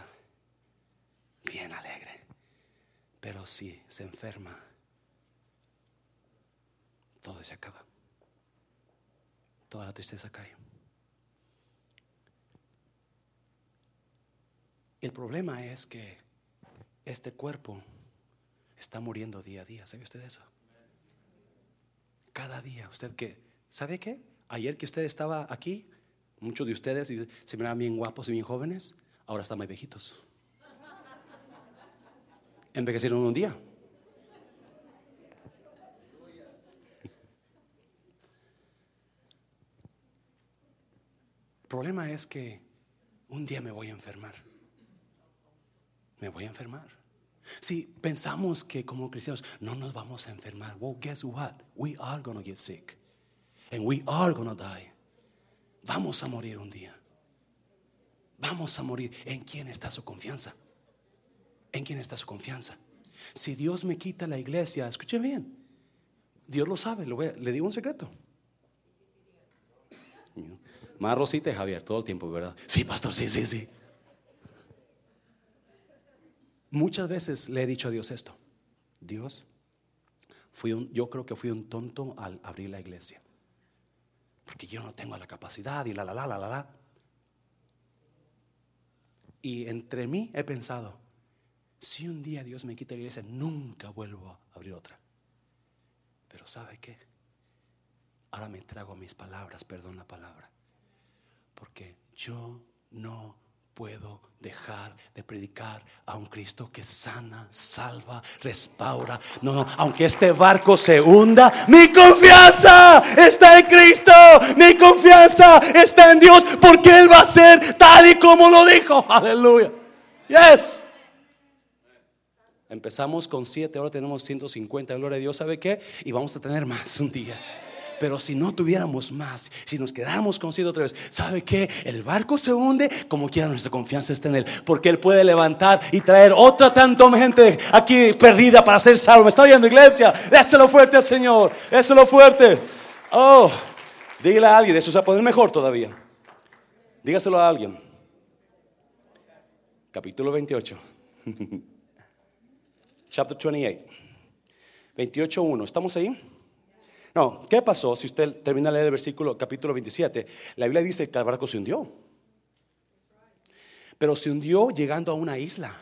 A: bien alegre. Pero si se enferma, todo se acaba. Toda la tristeza cae. El problema es que este cuerpo está muriendo día a día. ¿Sabe usted eso? Cada día, usted que, ¿sabe qué? Ayer que usted estaba aquí, muchos de ustedes se miraban bien guapos y bien jóvenes, ahora están muy viejitos. Envejecieron un día. El problema es que un día me voy a enfermar me voy a enfermar. Si pensamos que como cristianos no nos vamos a enfermar, well, guess what? We are going to get sick. And we are going to die. Vamos a morir un día. Vamos a morir. ¿En quién está su confianza? ¿En quién está su confianza? Si Dios me quita la iglesia, escuche bien. Dios lo sabe, le digo un secreto. Más Rosita y Javier, todo el tiempo, ¿verdad? Sí, pastor, sí, sí, sí. Muchas veces le he dicho a Dios esto. Dios, fui un, yo creo que fui un tonto al abrir la iglesia. Porque yo no tengo la capacidad y la, la, la, la, la, la. Y entre mí he pensado, si un día Dios me quita la iglesia, nunca vuelvo a abrir otra. Pero ¿sabe qué? Ahora me trago mis palabras, perdón la palabra. Porque yo no puedo dejar de predicar a un Cristo que sana, salva, restaura. No, no, aunque este barco se hunda, mi confianza está en Cristo. Mi confianza está en Dios porque Él va a ser tal y como lo dijo. *laughs* Aleluya. Yes. Empezamos con siete, ahora tenemos 150, gloria a Dios, ¿sabe qué? Y vamos a tener más un día. Pero si no tuviéramos más, si nos quedáramos con otra vez, ¿sabe qué? El barco se hunde como quiera nuestra confianza está en Él. Porque Él puede levantar y traer otra tanto gente aquí perdida para ser salvo. ¿Me está oyendo, iglesia? Déselo fuerte al Señor. Déselo fuerte. Oh, dígale a alguien, eso se va a poner mejor todavía. Dígaselo a alguien. Capítulo 28. *laughs* Chapter 28. 28.1. ¿Estamos ahí? No, ¿qué pasó? Si usted termina de leer el versículo, capítulo 27, la Biblia dice que el barco se hundió. Pero se hundió llegando a una isla.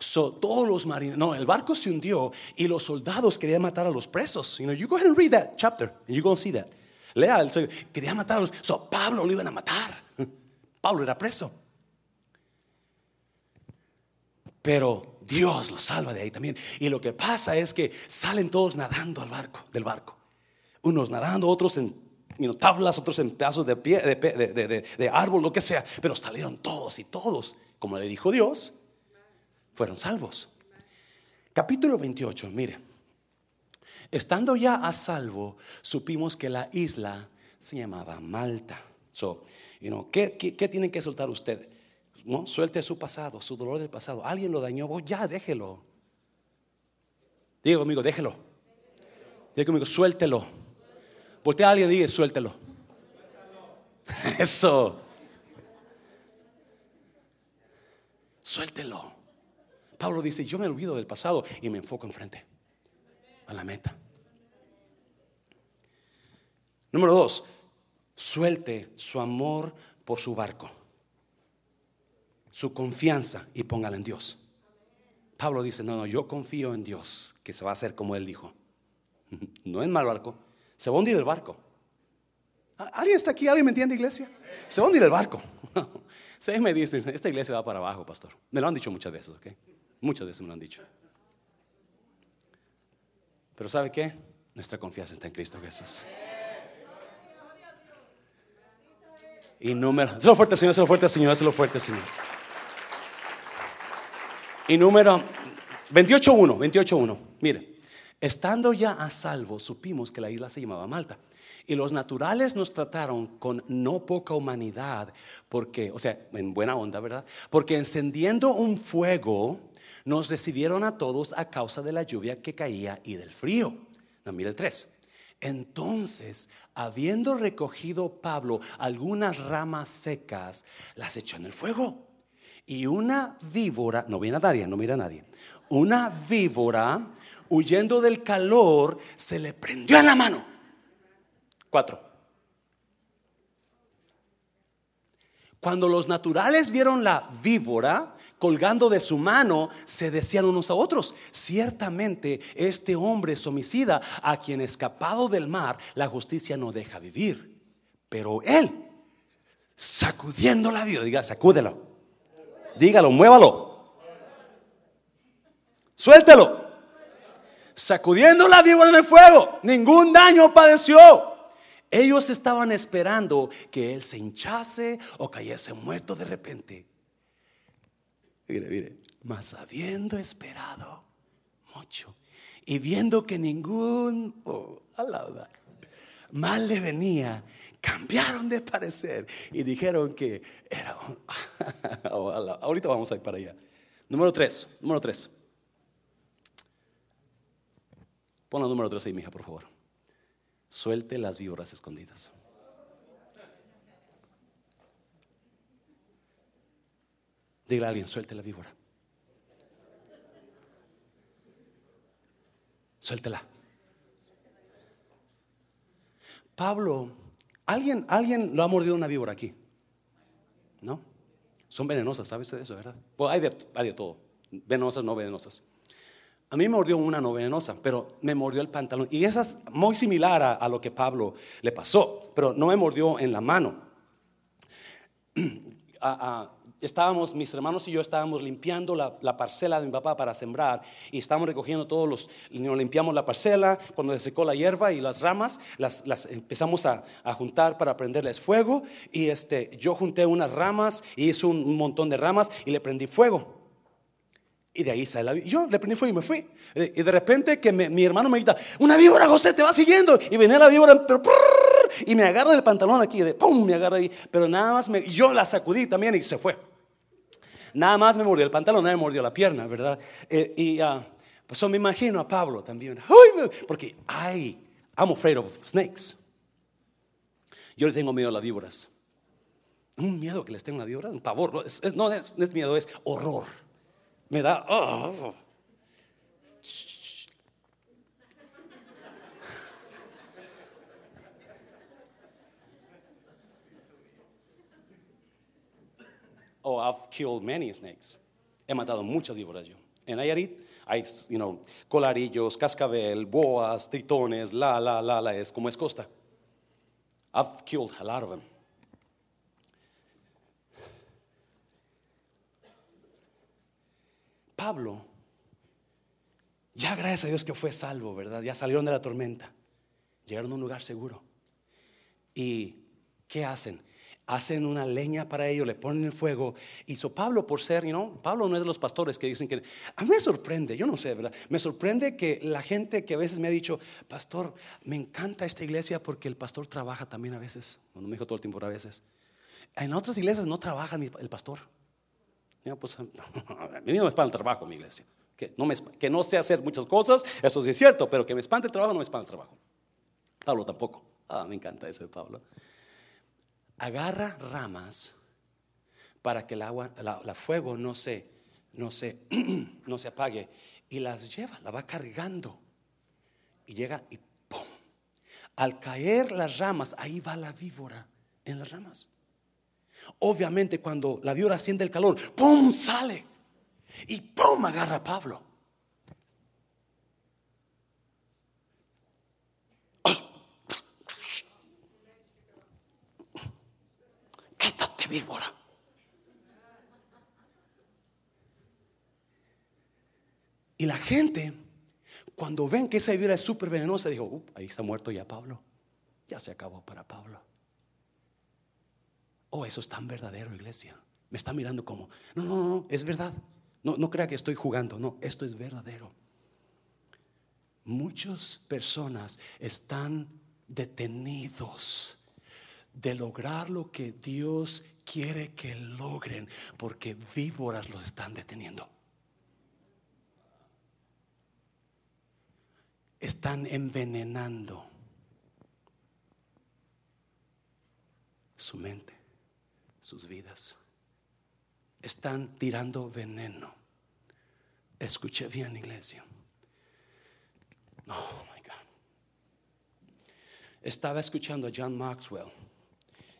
A: So, todos los marineros, no, el barco se hundió y los soldados querían matar a los presos. You know, you go ahead and read that chapter and you're going to see that. Lea, quería matar a los. So, Pablo lo iban a matar. *laughs* Pablo era preso. Pero Dios lo salva de ahí también. Y lo que pasa es que salen todos nadando al barco, del barco. Unos nadando, otros en tablas, otros en pedazos de, pie, de, árbol, lo que sea. Pero salieron todos y todos, como le dijo Dios, fueron salvos. Capítulo 28, mire. Estando ya a salvo, supimos que la isla se llamaba Malta. So, you know, ¿qué, qué, tienen que soltar usted? ¿No? Suelte su pasado, su dolor del pasado. Alguien lo dañó, oh, ya déjelo. Digo conmigo, déjelo. Digo conmigo, suéltelo. Voltea a alguien y diga, suéltelo. *laughs* Eso. Suéltelo. Pablo dice, yo me olvido del pasado y me enfoco enfrente, a la meta. Número dos, suelte su amor por su barco, su confianza y póngala en Dios. Pablo dice, no, no, yo confío en Dios, que se va a hacer como él dijo. *laughs* No es mal barco, se va a hundir el barco. ¿Alguien está aquí? ¿Alguien me entiende, iglesia? Se va a hundir el barco. *laughs* Se me dicen, esta iglesia va para abajo, pastor. Me lo han dicho muchas veces, ¿ok? Muchas veces me lo han dicho. Pero ¿sabe qué? Nuestra confianza está en Cristo Jesús. Y número, lo fuerte, Señor, lo fuerte, Señor, lo fuerte, Señor. Y número 28.1, 28.1. Mire, estando ya a salvo, supimos que la isla se llamaba Malta. Y los naturales nos trataron con no poca humanidad, porque, o sea, en buena onda, ¿verdad? Porque encendiendo un fuego, nos recibieron a todos a causa de la lluvia que caía y del frío. No, mira el 3. Entonces, habiendo recogido Pablo algunas ramas secas, las echó en el fuego. Y una víbora, no viene a nadie, no mira a nadie, una víbora, huyendo del calor, se le prendió en la mano. Cuatro. Cuando los naturales vieron la víbora, colgando de su mano, se decían unos a otros, ciertamente este hombre es homicida, a quien escapado del mar la justicia no deja vivir. Pero él, sacudiendo la vida, diga, sacúdelo, dígalo, muévalo, suéltelo, sacudiendo la víbora en el fuego, ningún daño padeció. Ellos estaban esperando que él se hinchase o cayese muerto de repente. Mire, mire, mas habiendo esperado mucho y viendo que ningún oh, mal le venía, cambiaron de parecer y dijeron que era. *laughs* Oh, ahorita vamos a ir para allá. Número tres, número tres. Pon la número tres ahí, mija, por favor. Suelte las víboras escondidas. Dile a alguien, suelte la víbora. Suéltela. Pablo, ¿alguien, alguien lo ha mordido una víbora aquí? ¿No? Son venenosas, ¿sabes de eso, verdad? de, hay de todo. Venenosas, no venenosas. A mí me mordió una no venenosa, pero me mordió el pantalón. Y esa es muy similar a, lo que Pablo le pasó, pero no me mordió en la mano. *clears throat* estábamos, mis hermanos y yo estábamos limpiando la, parcela de mi papá para sembrar y estábamos recogiendo todos los, limpiamos la parcela, cuando se secó la hierba y las ramas, las, empezamos a, juntar para prenderles fuego y este, yo junté unas ramas y hice un, montón de ramas y le prendí fuego. Y de ahí sale la Yo le prendí fuego y me fui. Y de repente que mi hermano me grita, una víbora, José, te va siguiendo. Y venía la víbora, pero y me agarra el pantalón aquí, de pum, me agarra ahí. Pero nada más me, yo la sacudí también y se fue. Nada más me mordió el pantalón, nada me mordió la pierna, ¿verdad? Eh, y uh, pues me imagino a Pablo también. porque, ay, I'm afraid of snakes. Yo le tengo miedo a las víboras. Un miedo que les tengo a las víboras, un pavor. No es, miedo, es horror. Me da. Oh, I've killed many snakes. He matado muchas víboras yo. En Nayarit hay, you know, colarillos, cascabel, boas, tritones, la, la, la, la, es como es costa. I've killed a lot of them. Pablo, ya gracias a Dios que fue salvo, ¿verdad? Ya salieron de la tormenta, llegaron a un lugar seguro. ¿Y qué hacen? Hacen una leña para ello, le ponen el fuego. Y Pablo, por ser, you know, Pablo no es de los pastores que dicen que. A mí me sorprende, yo no sé, ¿verdad? Me sorprende que la gente que a veces me ha dicho, pastor, me encanta esta iglesia porque el pastor trabaja también a veces. No me dijo todo el tiempo, a veces. En otras iglesias no trabaja el pastor. pues, *laughs* a mí no me espanta el trabajo mi iglesia. Que no, me, que no sé hacer muchas cosas, eso sí es cierto, pero que me espante el trabajo, no me espanta el trabajo. Pablo tampoco. Ah, me encanta eso de Pablo agarra ramas para que el agua, la, fuego no se, no, se, *clears throat* no se apague y las lleva, la va cargando y llega y ¡pum! Al caer las ramas, ahí va la víbora en las ramas. Obviamente cuando la víbora siente el calor, ¡pum! sale y ¡pum! agarra a Pablo. Víbora. Y la gente, cuando ven que esa víbora es súper venenosa, dijo, ahí está muerto ya Pablo. Ya se acabó para Pablo. Oh, eso es tan verdadero, iglesia. Me está mirando como, no, no, no, es verdad. No, no crea que estoy jugando, no, esto es verdadero. Muchas personas están detenidos de lograr lo que Dios quiere que logren porque víboras los están deteniendo. Están envenenando su mente, sus vidas. Están tirando veneno. Escuche bien, iglesia. Oh my God. Estaba escuchando a John Maxwell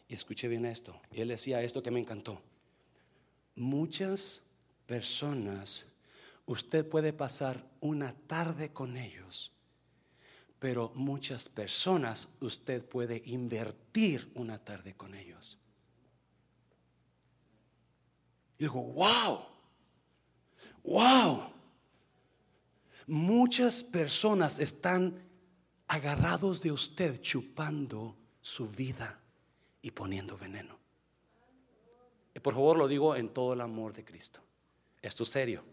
A: y escuché bien esto. Y él decía esto que me encantó. Muchas personas, usted puede pasar una tarde con ellos, pero muchas personas usted puede invertir una tarde con ellos. Y digo, wow, wow. Muchas personas están agarrados de usted chupando su vida y poniendo veneno. Y por favor lo digo en todo el amor de Cristo. Esto es serio.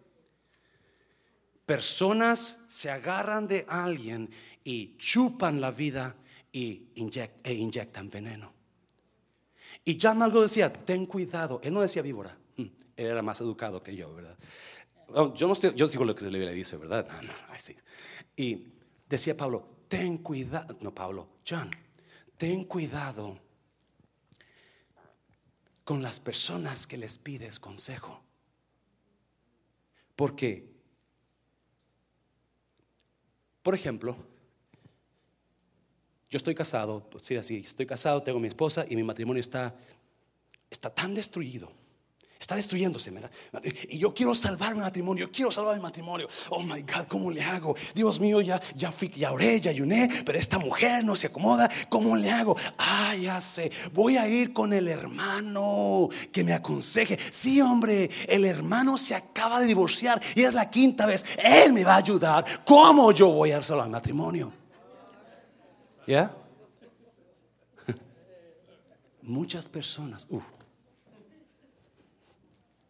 A: Personas se agarran de alguien y chupan la vida y e inyectan veneno. Y John algo decía, ten cuidado. Él no decía víbora. Mm, él era más educado que yo, ¿verdad? Yo no estoy, yo digo lo que le dice, ¿verdad? No, Y decía Pablo, ten cuidado. No, Pablo, John, ten cuidado con las personas que les pides consejo. Porque, por ejemplo, yo estoy casado, sí, así, estoy casado, tengo mi esposa y mi matrimonio está, está tan destruido Está destruyéndose, ¿verdad? Y yo quiero salvar mi matrimonio, quiero salvar mi matrimonio. Oh my God, ¿cómo le hago? Dios mío, ya, ya fui, ya oré, ya ayuné, pero esta mujer no se acomoda. ¿Cómo le hago? Ah, ya sé, voy a ir con el hermano que me aconseje. Sí, hombre, el hermano se acaba de divorciar y es la quinta vez. Él me va a ayudar. ¿Cómo yo voy a salvar mi matrimonio? ¿Ya? *laughs* Muchas personas, uh,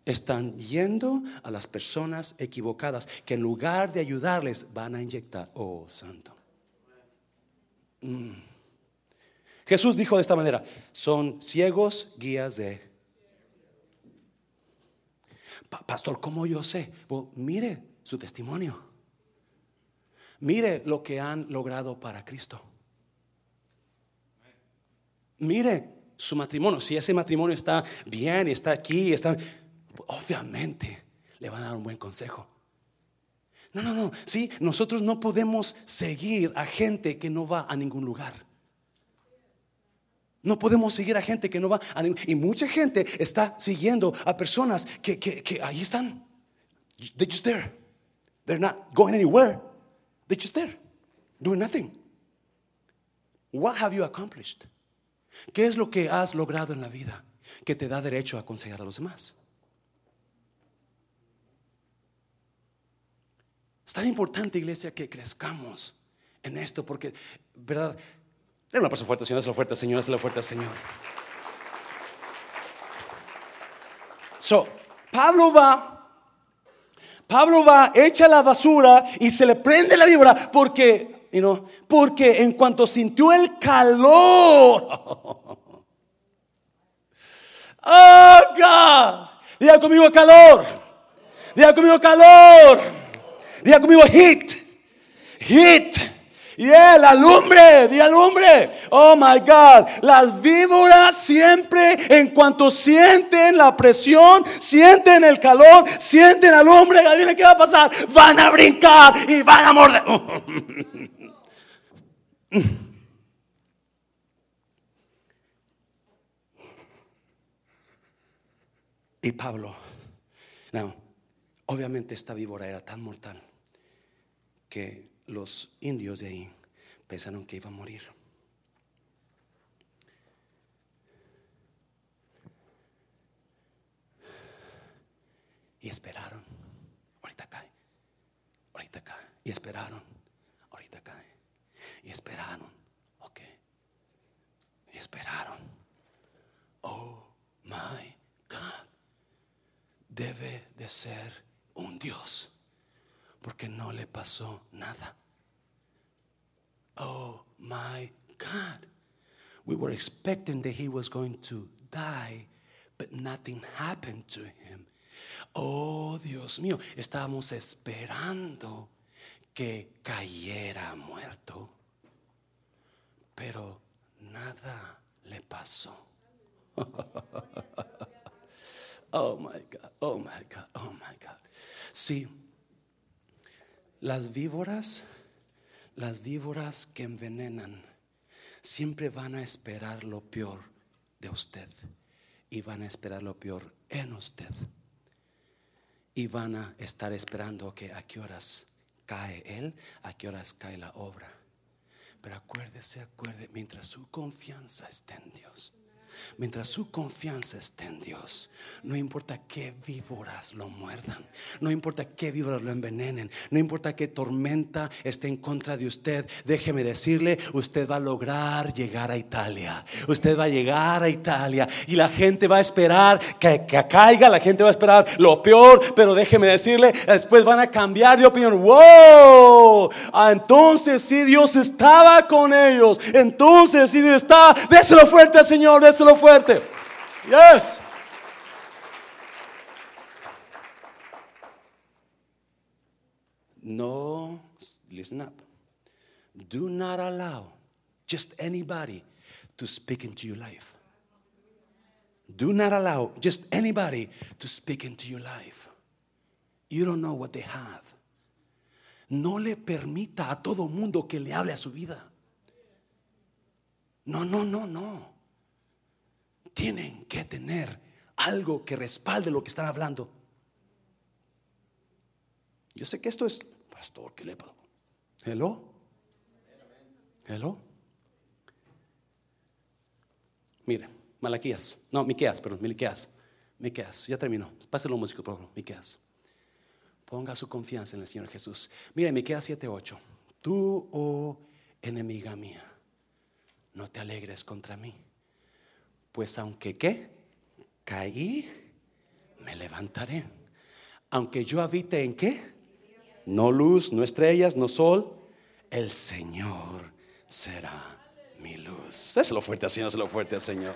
A: están yendo a las personas equivocadas que en lugar de ayudarles van a inyectar. Oh, santo. Mm. Jesús dijo de esta manera, son ciegos guías de... Pastor, ¿cómo yo sé? mire su testimonio. Mire lo que han logrado para Cristo. Mire su matrimonio. Si ese matrimonio está bien está aquí, están obviamente le van a dar un buen consejo. No, no, no. Sí, nosotros no podemos seguir a gente que no va a ningún lugar. No podemos seguir a gente que no va a ningún Y mucha gente está siguiendo a personas que, que, ahí están. They just there. They're not going anywhere. They're just there, doing nothing. What have you accomplished? ¿Qué es lo que has logrado en la vida que te da derecho a aconsejar a los demás? Es tan importante, iglesia, que crezcamos en esto, porque, ¿verdad? Denle una paso fuerte, Señor, es la fuerte, Señor, es la fuerte, Señor. So, Pablo va Pablo va, echa la basura y se le prende la víbora porque, you know, porque en cuanto sintió el calor, *laughs* oh God, diga conmigo calor, diga conmigo calor, diga conmigo heat, heat. Yeah, la lumbre, di lumbre. Oh my God. Las víboras siempre, en cuanto sienten la presión, sienten el calor, sienten la lumbre, ¿qué va a pasar? Van a brincar y van a morder. *laughs* y Pablo, no, obviamente esta víbora era tan mortal que los indios de ahí pensaron que iba a morir. Y esperaron. Ahorita cae. Ahorita cae. Y esperaron. Ahorita cae. Y esperaron. Ok. Y esperaron. Oh my God. Debe de ser un Dios porque no le pasó nada. Oh my God. We were expecting that he was going to die, but nothing happened to him. Oh Dios mío, estábamos esperando que cayera muerto, pero nada le pasó. *laughs* oh my God, oh my God, oh my God. Sí las víboras, las víboras que envenenan, siempre van a esperar lo peor de usted y van a esperar lo peor en usted. Y van a estar esperando que a qué horas cae él, a qué horas cae la obra. Pero acuérdese, acuérdese, mientras su confianza esté en Dios Mientras su confianza esté en Dios, no importa qué víboras lo muerdan, no importa qué víboras lo envenenen, no importa qué tormenta esté en contra de usted, déjeme decirle, usted va a lograr llegar a Italia. Usted va a llegar a Italia y la gente va a esperar que, caiga, la gente va a esperar lo peor, pero déjeme decirle, después van a cambiar de opinión. ¡Wow! Ah, entonces si Dios estaba con ellos, entonces si Dios está, déselo fuerte, Señor, déselo fuerte. Yes. No, listen up. Do not allow just anybody to speak into your life. Do not allow just anybody to speak into your life. You don't know what they have. No le permita a todo mundo que le hable a su vida. No, no, no, no tienen que tener algo que respalde lo que están hablando. Yo sé que esto es, pastor, ¿qué le pasa? Hello. Hello. Mire, Malaquías, no, Miqueas, perdón, Miqueas, Miqueas, ya terminó. Páselo músico, por favor, Miqueas. Ponga su confianza en el Señor Jesús. Mire, Miqueas 7:8. Tú, oh enemiga mía, no te alegres contra mí pues aunque qué, caí, me levantaré. Aunque yo habite en qué, no luz, no estrellas, no sol, el Señor será mi luz. Es lo fuerte, Señor, es lo fuerte, Señor.